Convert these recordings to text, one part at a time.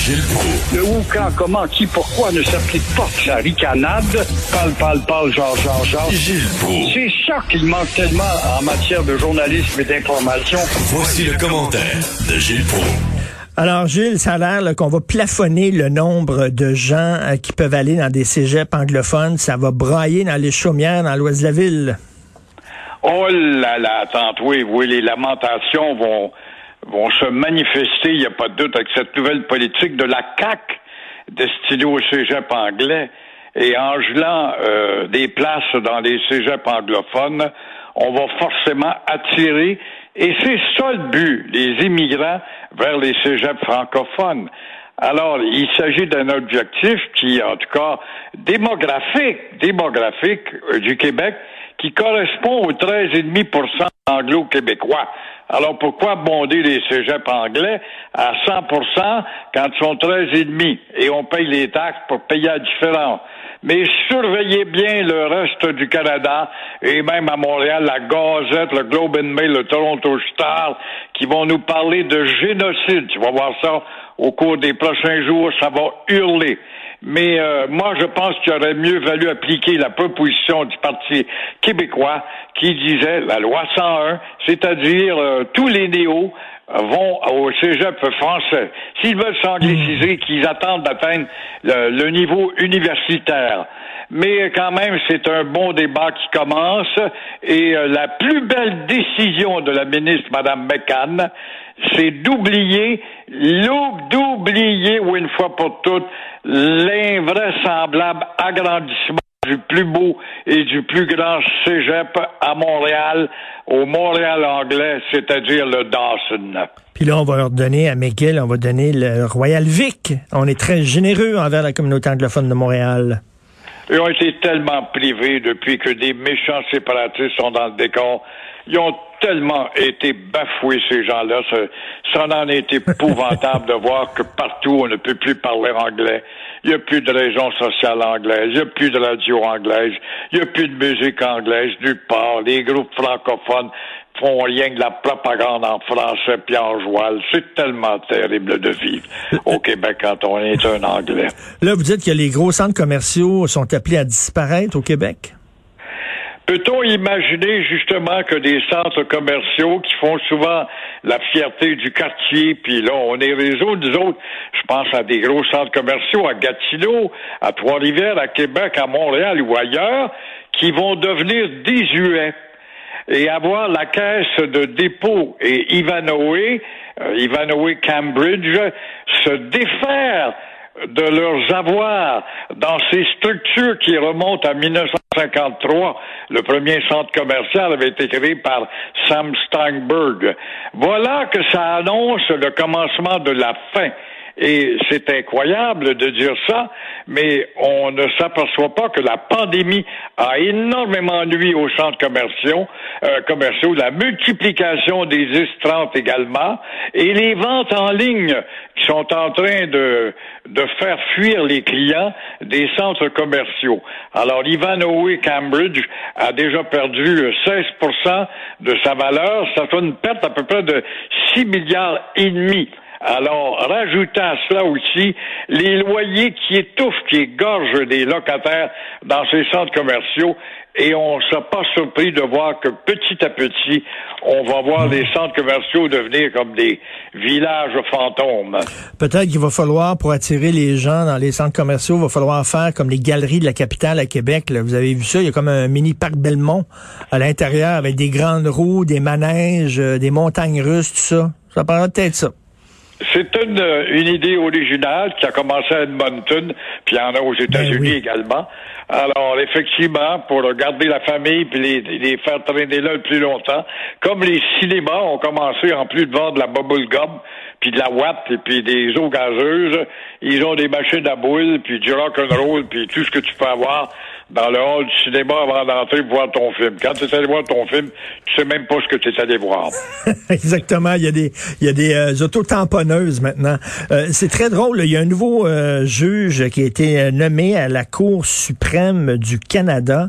Gilles Proulx. Le où, quand, comment, qui, pourquoi ne s'applique pas que sa ricanade? Parle, parle, parle, genre, genre, genre. Gilles Proulx. C'est ça qu'il manque tellement en matière de journalisme et d'information. Voici le commentaire de Gilles Proulx. Alors, Gilles, ça a l'air là, qu'on va plafonner le nombre de gens euh, qui peuvent aller dans des cégeps anglophones. Ça va brailler dans les chaumières dans l'ouest de la ville. Oh là là, attends, oui, oui, les lamentations vont, vont se manifester, il n'y a pas de doute, avec cette nouvelle politique de la CAC destinée au cégep anglais. Et en gelant euh, des places dans les cégeps anglophones, on va forcément attirer, et c'est ça le but, les immigrants vers les cégeps francophones. Alors, il s'agit d'un objectif qui, en tout cas, démographique, démographique euh, du Québec, qui correspond aux 13,5 anglo-québécois. Alors pourquoi bonder les cégeps anglais à 100% quand ils sont 13,5 et on paye les taxes pour payer la différence? Mais surveillez bien le reste du Canada et même à Montréal, la Gazette, le Globe and Mail, le Toronto Star, qui vont nous parler de génocide. Tu vas voir ça au cours des prochains jours, ça va hurler. Mais euh, moi, je pense qu'il aurait mieux valu appliquer la proposition du Parti québécois qui disait la loi 101, c'est-à-dire euh, tous les néos vont au cégep français. S'ils veulent s'angliciser, hmm. qu'ils attendent d'atteindre le, niveau universitaire. Mais quand même, c'est un bon débat qui commence et euh, la plus belle décision de la ministre, Mme McCann, c'est d'oublier, d'oublier, ou une fois pour toutes, l'invraisemblable agrandissement du plus beau et du plus grand cégep à Montréal, au Montréal anglais, c'est-à-dire le Dawson. Puis là, on va leur donner à McGill, on va donner le Royal Vic. On est très généreux envers la communauté anglophone de Montréal. Ils ont été tellement privés depuis que des méchants séparatistes sont dans le décor. Ils ont tellement été bafoués, ces gens-là. Ça, en est épouvantable de voir que partout, on ne peut plus parler anglais. Il n'y a plus de région sociale anglaise. Il n'y a plus de radio anglaise. Il n'y a plus de musique anglaise nulle part. Les groupes francophones font rien que la propagande en français puis en joual. C'est tellement terrible de vivre au Québec quand on est un Anglais. Là, vous dites que les gros centres commerciaux sont appelés à disparaître au Québec? Peut-on imaginer justement que des centres commerciaux qui font souvent la fierté du quartier, puis là, on est réseau, nous autres, je pense à des gros centres commerciaux à Gatineau, à Trois-Rivières, à Québec, à Montréal ou ailleurs, qui vont devenir désuets et avoir la caisse de dépôt et Ivanhoe, euh, Cambridge, se défaire de leurs avoirs dans ces structures qui remontent à 1953. Le premier centre commercial avait été créé par Sam Steinberg. Voilà que ça annonce le commencement de la fin. Et c'est incroyable de dire ça, mais on ne s'aperçoit pas que la pandémie a énormément nuit aux centres commerciaux, euh, commerciaux, la multiplication des S30 également, et les ventes en ligne qui sont en train de, de faire fuir les clients des centres commerciaux. Alors, Ivanhoe Cambridge a déjà perdu 16 de sa valeur. Ça fait une perte à peu près de 6 milliards et demi. Alors, rajoutant à cela aussi les loyers qui étouffent, qui égorgent des locataires dans ces centres commerciaux, et on ne s'est pas surpris de voir que petit à petit, on va voir les centres commerciaux devenir comme des villages fantômes. Peut-être qu'il va falloir, pour attirer les gens dans les centres commerciaux, il va falloir faire comme les galeries de la capitale à Québec. Vous avez vu ça, il y a comme un mini parc Belmont à l'intérieur avec des grandes roues, des manèges, euh, des montagnes russes, tout ça. Ça paraît peut-être ça. C'est une, une idée originale qui a commencé à Edmonton, puis il y en a aux ben États-Unis également. Alors, effectivement, pour garder la famille puis les, les, faire traîner là le plus longtemps, comme les cinémas ont commencé en plus de vendre de la bubble gum, puis de la watt, et puis des eaux gazeuses, ils ont des machines à boules, puis du rock and roll, puis tout ce que tu peux avoir dans le hall du cinéma avant d'entrer voir ton film. Quand tu es allé voir ton film, tu sais même pas ce que tu es allé voir. Exactement. Il y a des, il y a des euh, autotamponneuses maintenant. Euh, c'est très drôle. Il y a un nouveau euh, juge qui a été euh, nommé à la Cour suprême du Canada.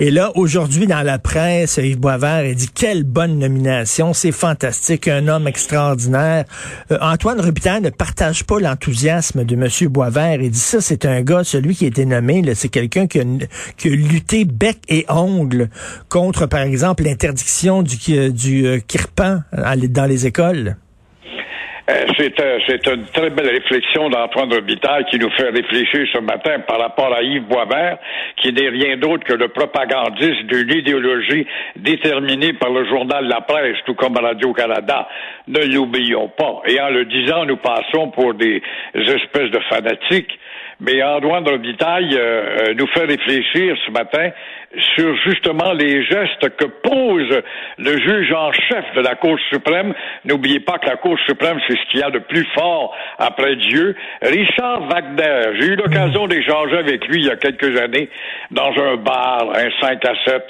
Et là, aujourd'hui, dans la presse, Yves Boisvert a dit quelle bonne nomination. C'est fantastique. Un homme extraordinaire. Antoine Robitaille ne partage pas l'enthousiasme de M. Boisvert. Il dit ça, c'est un gars, celui qui a été nommé, c'est quelqu'un qui a que lutter bec et ongle contre, par exemple, l'interdiction du, du euh, kirpan dans les écoles? Euh, euh, c'est une très belle réflexion d'Antoine Robitaille qui nous fait réfléchir ce matin par rapport à Yves Boisvert, qui n'est rien d'autre que le propagandiste d'une idéologie déterminée par le journal La Presse, tout comme Radio-Canada. Ne l'oublions pas. Et en le disant, nous passons pour des espèces de fanatiques. Mais Antoine Robitaille euh, nous fait réfléchir ce matin sur justement les gestes que pose le juge en chef de la Cour suprême. N'oubliez pas que la Cour suprême, c'est ce qu'il y a de plus fort après Dieu. Richard Wagner, j'ai eu l'occasion d'échanger avec lui il y a quelques années dans un bar, un 5 à 7,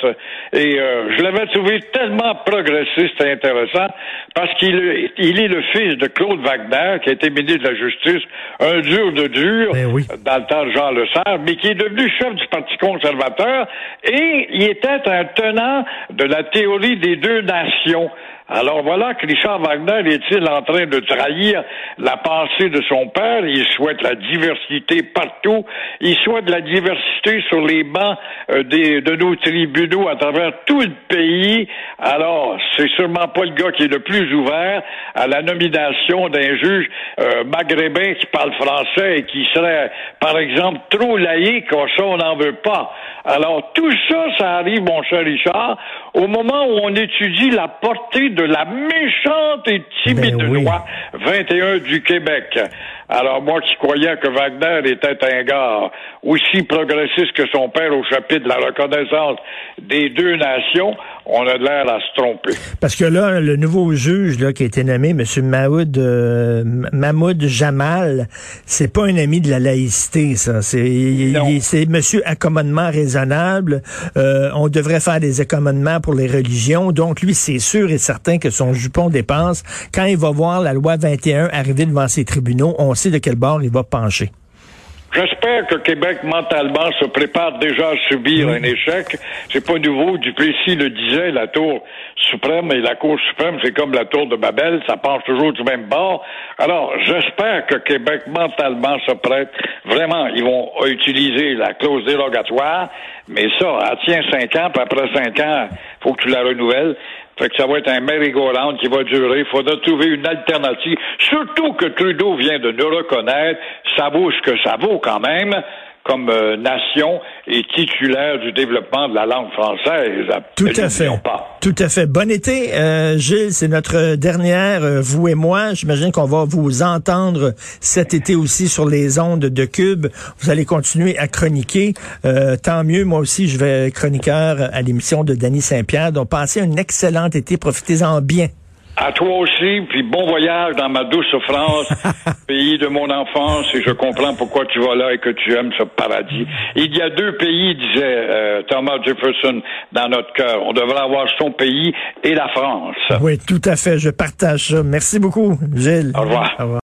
et euh, je l'avais trouvé tellement progressiste et intéressant parce qu'il il est le fils de Claude Wagner, qui a été ministre de la Justice, un dur de dur ben dans le temps Jean Lesert, mais qui est devenu chef du Parti conservateur et il était un tenant de la théorie des deux nations. Alors voilà que Richard Wagner est-il en train de trahir la pensée de son père? Il souhaite la diversité partout. Il souhaite la diversité sur les bancs euh, de nos tribunaux à travers tout le pays. Alors, c'est sûrement pas le gars qui est le plus ouvert à la nomination d'un juge euh, maghrébin qui parle français et qui serait, par exemple, trop laïque. Ça, on n'en veut pas. Alors, tout ça, ça arrive, mon cher Richard, au moment où on étudie la portée de la méchante et timide ben loi 21 du Québec. Alors moi qui croyais que Wagner était un gars aussi progressiste que son père au chapitre de la reconnaissance des deux nations, on a l'air à se tromper. Parce que là, le nouveau juge là, qui a été nommé, M. Mahmoud, euh, Mahmoud Jamal, c'est pas un ami de la laïcité, ça. C'est Monsieur accommodement raisonnable. Euh, on devrait faire des accommodements pour les religions. Donc lui, c'est sûr et certain que son jupon dépense. Quand il va voir la loi 21 arriver devant ses tribunaux, on sait de quel bord il va pencher. J'espère que Québec mentalement se prépare déjà à subir un échec. C'est pas nouveau. Duplessis le disait, la Tour suprême et la Cour suprême, c'est comme la Tour de Babel, ça penche toujours du même bord. Alors, j'espère que Québec mentalement se prête. Vraiment, ils vont utiliser la clause dérogatoire, mais ça, elle tient cinq ans, puis après cinq ans, faut que tu la renouvelles. Fait que ça va être un merry-go-round qui va durer. Il faudra trouver une alternative. Surtout que Trudeau vient de nous reconnaître. Ça vaut ce que ça vaut quand même comme euh, nation et titulaire du développement de la langue française. Tout à fait. Tout à fait. Bon été, euh, Gilles. C'est notre dernière, euh, vous et moi. J'imagine qu'on va vous entendre cet été aussi sur les ondes de Cube. Vous allez continuer à chroniquer. tant mieux. Moi aussi, je vais chroniqueur à l'émission de Danny Saint-Pierre. Donc, passez un excellent été. Profitez-en bien. À toi aussi, puis bon voyage dans ma douce France, pays de mon enfance, et je comprends pourquoi tu vas là et que tu aimes ce paradis. Il y a deux pays, disait euh, Thomas Jefferson, dans notre cœur. On devrait avoir son pays et la France. Oui, tout à fait. Je partage ça. Merci beaucoup, Gilles. Au revoir. Au revoir.